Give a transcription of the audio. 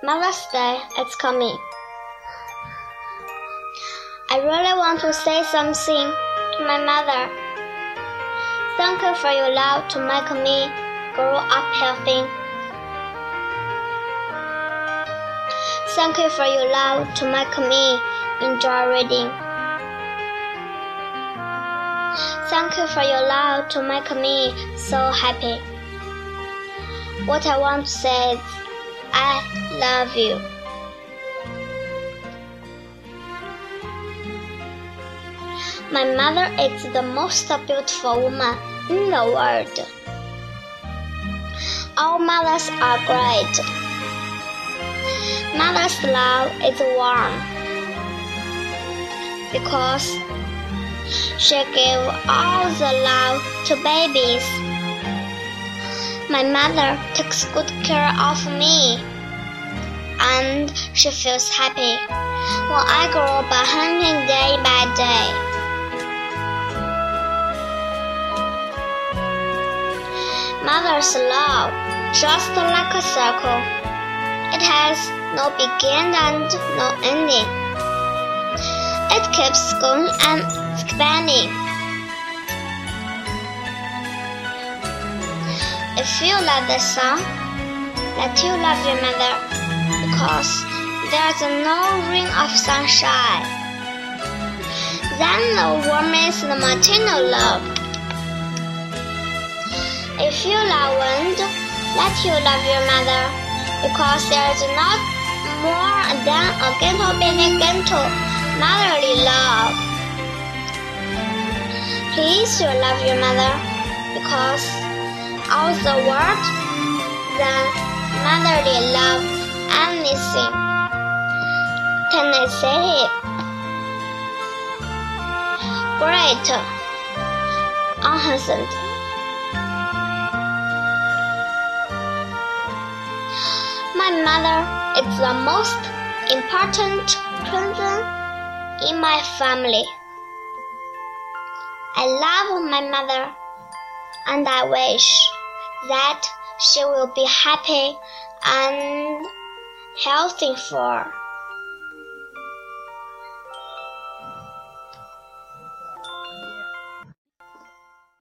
Mother's Day is coming. I really want to say something to my mother. Thank you for your love to make me grow up healthy. Thank you for your love to make me enjoy reading. Thank you for your love to make me so happy. What I want to say is, I love you. My mother is the most beautiful woman in the world. All mothers are great. Mother's love is warm because she gave all the love to babies. My mother takes good care of me, and she feels happy when I grow by hunting day by day. Mother's love, just like a circle, it has no beginning and no ending. It keeps going and expanding. If you love the sun, let you love your mother, because there's no ring of sunshine. Then the warmest the maternal love. If you love wind, let you love your mother, because there's not more than a gentle baby gentle motherly love. Please you love your mother, because the world than motherly love anything. Can I say it? Great, unhandsome. My mother is the most important person in my family. I love my mother and I wish that she will be happy and healthy for.